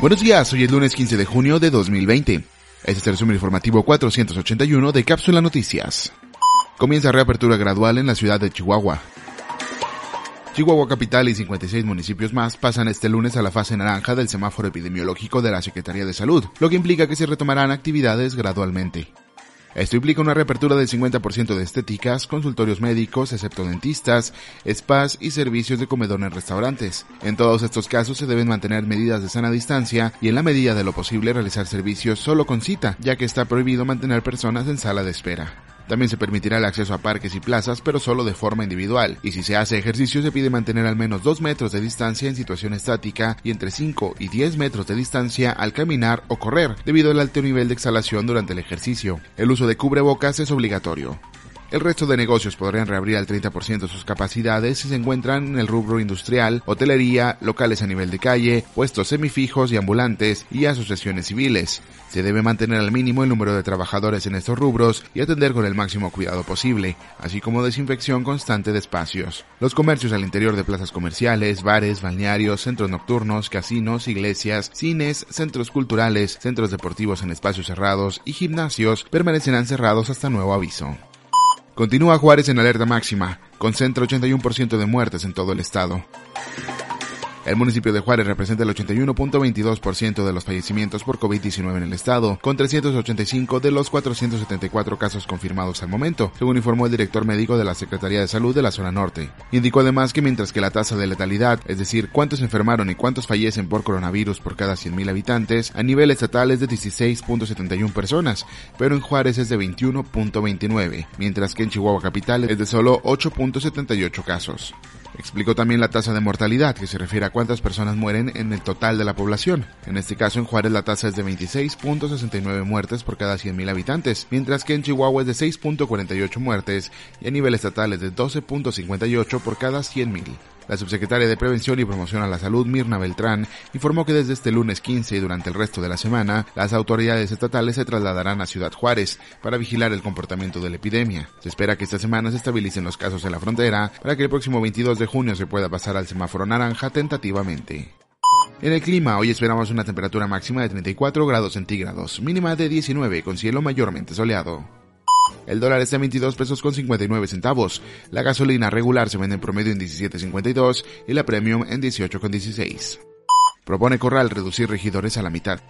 Buenos días, hoy es lunes 15 de junio de 2020. Este es el resumen informativo 481 de Cápsula Noticias. Comienza reapertura gradual en la ciudad de Chihuahua. Chihuahua Capital y 56 municipios más pasan este lunes a la fase naranja del semáforo epidemiológico de la Secretaría de Salud, lo que implica que se retomarán actividades gradualmente. Esto implica una reapertura del 50% de estéticas, consultorios médicos, excepto dentistas, spas y servicios de comedor en restaurantes. En todos estos casos se deben mantener medidas de sana distancia y en la medida de lo posible realizar servicios solo con cita, ya que está prohibido mantener personas en sala de espera. También se permitirá el acceso a parques y plazas, pero solo de forma individual. Y si se hace ejercicio, se pide mantener al menos 2 metros de distancia en situación estática y entre 5 y 10 metros de distancia al caminar o correr, debido al alto nivel de exhalación durante el ejercicio. El uso de cubrebocas es obligatorio. El resto de negocios podrían reabrir al 30% de sus capacidades si se encuentran en el rubro industrial, hotelería, locales a nivel de calle, puestos semifijos y ambulantes y asociaciones civiles. Se debe mantener al mínimo el número de trabajadores en estos rubros y atender con el máximo cuidado posible, así como desinfección constante de espacios. Los comercios al interior de plazas comerciales, bares, balnearios, centros nocturnos, casinos, iglesias, cines, centros culturales, centros deportivos en espacios cerrados y gimnasios permanecerán cerrados hasta nuevo aviso. Continúa Juárez en alerta máxima, concentra 81% de muertes en todo el estado. El municipio de Juárez representa el 81.22% de los fallecimientos por COVID-19 en el estado, con 385 de los 474 casos confirmados al momento, según informó el director médico de la Secretaría de Salud de la zona norte. Indicó además que mientras que la tasa de letalidad, es decir, cuántos enfermaron y cuántos fallecen por coronavirus por cada 100.000 habitantes, a nivel estatal es de 16.71 personas, pero en Juárez es de 21.29, mientras que en Chihuahua capital es de solo 8.78 casos. Explicó también la tasa de mortalidad, que se refiere a cuántas personas mueren en el total de la población. En este caso, en Juárez la tasa es de 26.69 muertes por cada 100.000 habitantes, mientras que en Chihuahua es de 6.48 muertes y a nivel estatal es de 12.58 por cada 100.000. La subsecretaria de Prevención y Promoción a la Salud, Mirna Beltrán, informó que desde este lunes 15 y durante el resto de la semana, las autoridades estatales se trasladarán a Ciudad Juárez para vigilar el comportamiento de la epidemia. Se espera que esta semana se estabilicen los casos en la frontera para que el próximo 22 de junio se pueda pasar al semáforo naranja tentativamente. En el clima, hoy esperamos una temperatura máxima de 34 grados centígrados, mínima de 19 con cielo mayormente soleado. El dólar está en 22 pesos con 59 centavos. La gasolina regular se vende en promedio en 17.52 y la premium en 18.16. Propone Corral reducir regidores a la mitad.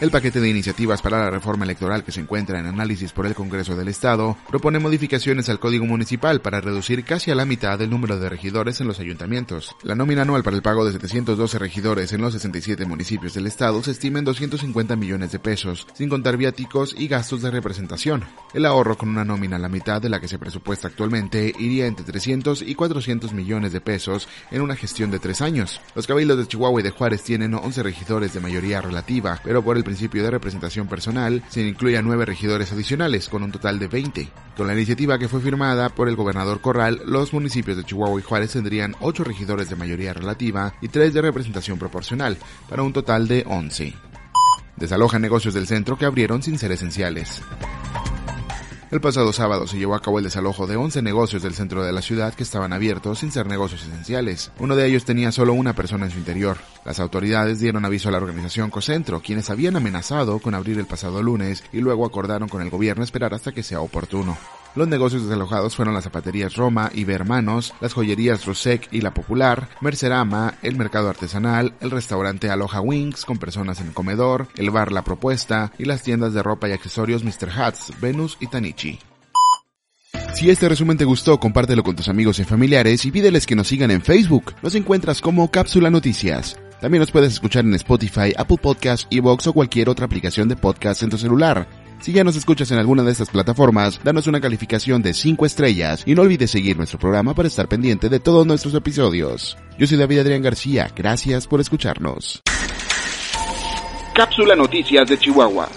El paquete de iniciativas para la reforma electoral que se encuentra en análisis por el Congreso del Estado propone modificaciones al Código Municipal para reducir casi a la mitad el número de regidores en los ayuntamientos. La nómina anual para el pago de 712 regidores en los 67 municipios del Estado se estima en 250 millones de pesos, sin contar viáticos y gastos de representación. El ahorro con una nómina a la mitad de la que se presupuesta actualmente iría entre 300 y 400 millones de pesos en una gestión de tres años. Los cabildos de Chihuahua y de Juárez tienen 11 regidores de mayoría relativa, pero por el principio de representación personal, se incluye a nueve regidores adicionales, con un total de 20. Con la iniciativa que fue firmada por el gobernador Corral, los municipios de Chihuahua y Juárez tendrían 8 regidores de mayoría relativa y 3 de representación proporcional, para un total de 11. Desalojan negocios del centro que abrieron sin ser esenciales. El pasado sábado se llevó a cabo el desalojo de 11 negocios del centro de la ciudad que estaban abiertos sin ser negocios esenciales. Uno de ellos tenía solo una persona en su interior. Las autoridades dieron aviso a la organización Cocentro, quienes habían amenazado con abrir el pasado lunes y luego acordaron con el gobierno esperar hasta que sea oportuno. Los negocios desalojados fueron las zapaterías Roma y Bermanos, las joyerías Rosec y La Popular, Mercerama, el mercado artesanal, el restaurante Aloha Wings con personas en el comedor, el bar La Propuesta y las tiendas de ropa y accesorios Mr. Hats, Venus y Tanichi. Si este resumen te gustó, compártelo con tus amigos y familiares y pídeles que nos sigan en Facebook. Nos encuentras como Cápsula Noticias. También nos puedes escuchar en Spotify, Apple Podcasts, Evox o cualquier otra aplicación de podcast en tu celular. Si ya nos escuchas en alguna de estas plataformas, danos una calificación de 5 estrellas y no olvides seguir nuestro programa para estar pendiente de todos nuestros episodios. Yo soy David Adrián García, gracias por escucharnos. Cápsula Noticias de Chihuahua.